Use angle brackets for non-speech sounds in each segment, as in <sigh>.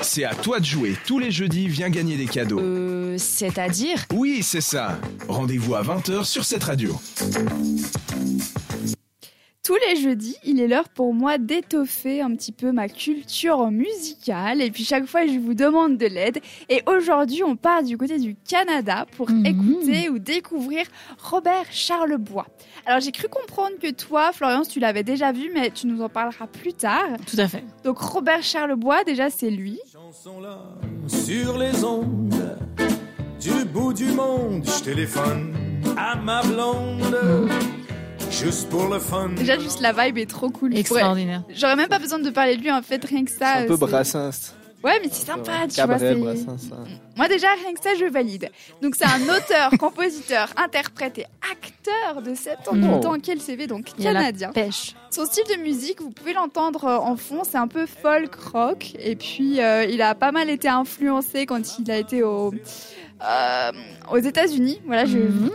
C'est à toi de jouer. Tous les jeudis, viens gagner des cadeaux. Euh, c'est-à-dire? Oui, c'est ça. Rendez-vous à 20h sur cette radio. Tous les jeudis, il est l'heure pour moi d'étoffer un petit peu ma culture musicale. Et puis chaque fois, je vous demande de l'aide. Et aujourd'hui, on part du côté du Canada pour Mhm. écouter ou découvrir Robert Charlebois. Alors j'ai cru comprendre que toi, Florence, tu l'avais déjà vu, mais tu nous en parleras plus tard. Tout à fait. Donc Robert Charlebois, déjà c'est lui. Chanson là, sur les ondes, du bout du monde, je téléphone à ma blonde, juste pour le fun. Déjà juste la vibe est trop cool. Extraordinaire. J'aurais même pas besoin de parler de lui en fait, rien que ça. C'est un peu Brassens. Ouais, mais c'est sympa, tu vois. Cabaret, c'est- Brassens. hein. Moi déjà, rien que ça, je valide. Donc c'est un auteur, <laughs> compositeur, interprète et acteur de 78 ans. Quel CV donc canadien. pêche. Son style de musique, vous pouvez l'entendre euh, en fond, c'est un peu folk rock. Et puis euh, il a pas mal été influencé quand il a été au, euh, aux États-Unis. Voilà, je, Mhm.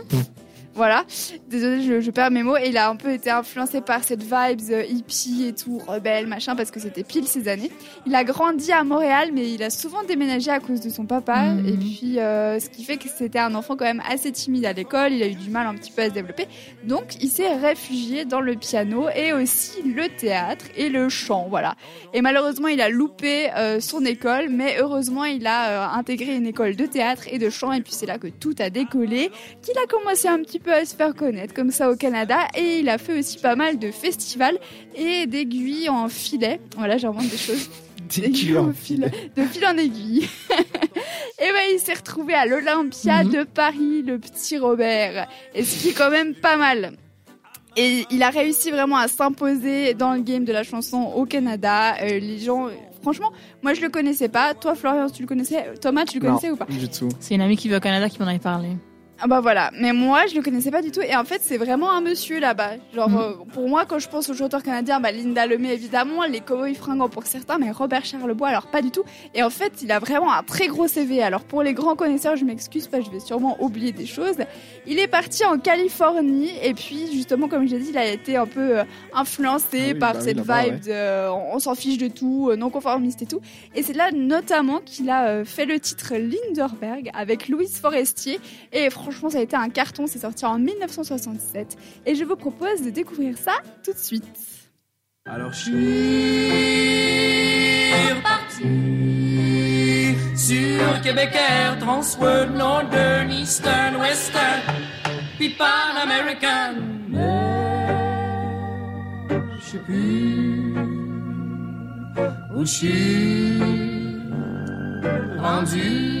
Voilà. Désolée, je, je perds mes mots. Et il a un peu été influencé par cette vibes euh, hippie et tout, rebelle, machin, parce que c'était pile ces années. Il a grandi à Montréal, mais il a souvent déménagé à cause de son papa. Mhm. Et puis, euh, ce qui fait que c'était un enfant quand même assez timide à l'école. Il a eu du mal un petit peu à se développer. Donc, il s'est réfugié dans le piano et aussi le théâtre et le chant. Voilà. Et malheureusement, il a loupé euh, son école, mais heureusement, il a euh, intégré une école de théâtre et de chant. Et puis, c'est là que tout a décollé, qu'il a commencé un petit peu à se faire connaître comme ça au Canada. Et il a fait aussi pas mal de festivals et d'aiguilles en filet. Voilà, j'invente des choses. <laughs> D'aiguille en fil, de fil en aiguille. <laughs> et ben il s'est retrouvé à l'Olympia Mhm. de Paris, le petit Robert. Et ce qui est quand même pas mal. Et il a réussi vraiment à s'imposer dans le game de la chanson au Canada. Euh, les gens, franchement, moi je le connaissais pas. Toi, Florian, tu le connaissais? Thomas, tu le Non. connaissais ou pas? Du tout. C'est une amie qui va au Canada qui m'en avait parlé. Ah bah voilà, mais moi je le connaissais pas du tout et en fait c'est vraiment un monsieur là-bas. Genre Mm. euh, pour moi quand je pense aux chanteurs canadiens, bah Linda Lemay évidemment, les Cowboys fringants pour certains, mais Robert Charlebois alors pas du tout. Et en fait il a vraiment un très gros CV. Alors pour les grands connaisseurs, je m'excuse pas, je vais sûrement oublier des choses. Il est parti en Californie et puis justement comme j'ai dit, il a été un peu euh, influencé Ah oui, par bah cette vibe de euh, on s'en fiche de tout, euh, non conformiste et tout. Et c'est là notamment qu'il a fait le titre Linderberg avec Louise Forestier et franchement, ça a été un carton. C'est sorti en 1967. Et je vous propose de découvrir ça tout de suite. Alors je suis reparti sur Québec Air, Transworld, Northern, Eastern, Western, puis Pan American. Mais je sais plus où je suis rendu.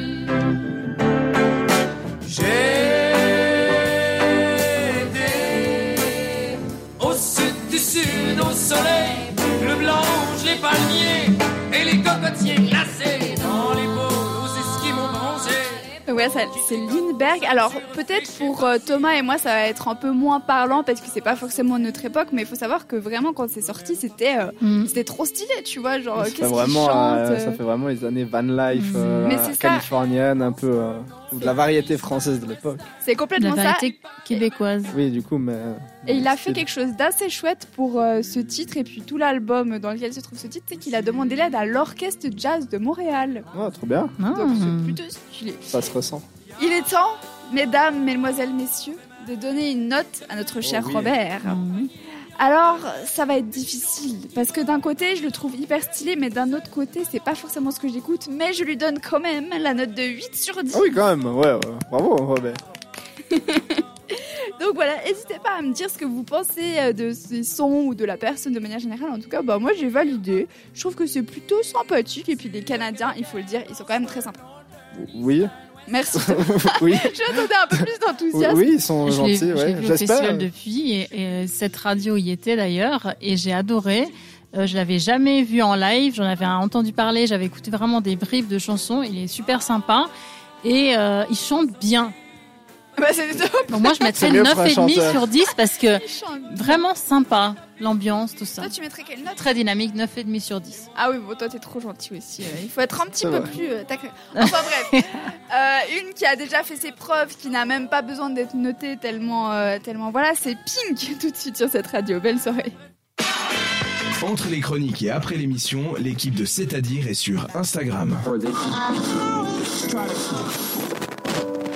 Soleil, le blanche, les palmiers et les cocotiers glacés dans les pôles aux esquimaux bronzés. Ouais, c'est Lindbergh. Alors peut-être pour euh, Thomas et moi, ça va être un peu moins parlant parce que c'est pas forcément notre époque, mais il faut savoir que vraiment quand c'est sorti, c'était euh, Mhm. c'était trop stylé, tu vois, genre ça, qu'est-ce qu'il chante. euh, ça fait vraiment les années van life euh, ça. californienne, un peu euh, ou de la variété française de l'époque. C'est La complètement ça. variété québécoise. Oui, du coup, mais. euh, Et il a fait quelque chose d'assez chouette pour euh, ce titre et puis tout l'album dans lequel se trouve ce titre, c'est qu'il a demandé l'aide à l'orchestre jazz de Montréal. Oh, trop bien, Ah. Donc c'est plutôt stylé. ça se ressent. Il est temps, mesdames, mesdemoiselles, messieurs, de donner une note à notre cher oui. Robert. Mhm. Alors, ça va être difficile parce que d'un côté, je le trouve hyper stylé, mais d'un autre côté, c'est pas forcément ce que j'écoute, mais je lui donne quand même la note de 8 sur 10. Ah oui, quand même, ouais, ouais. bravo Robert. <laughs> Donc voilà, n'hésitez pas à me dire ce que vous pensez euh, de ces sons ou de la personne de manière générale. En tout cas, bah moi j'ai validé. Je trouve que c'est plutôt sympathique et puis les Canadiens, il faut le dire, ils sont quand même très sympas. Oui, Merci. <laughs> <laughs> oui. J'attendais un peu plus d'enthousiasme. oui, ils sont Je gentils, ouais. vu au festival depuis et, et cette radio y était d'ailleurs et j'ai adoré. Euh, je l'avais jamais vu en live, j'en avais entendu parler, j'avais écouté vraiment des briefs de chansons. Il est super sympa et euh, il chante bien. Bah, c'est top. <laughs> Donc moi je mettrais C'est mieux pour un 9,5 chanteur. sur 10 parce que <laughs> Il chante. vraiment sympa, l'ambiance, tout ça. Toi, tu mettrais quelle note? Très dynamique, 9,5 sur 10. Ah oui, bon, toi, t'es trop gentil aussi. euh, Il faut être un petit peu vrai. plus. euh, tac- Enfin bref, <laughs> Euh, une qui a déjà fait ses preuves, qui n'a même pas besoin d'être notée tellement, euh, tellement. Voilà, c'est Pink tout de suite sur cette radio. Belle soirée. Entre les chroniques et après l'émission, l'équipe de C'est-à-dire est sur Instagram.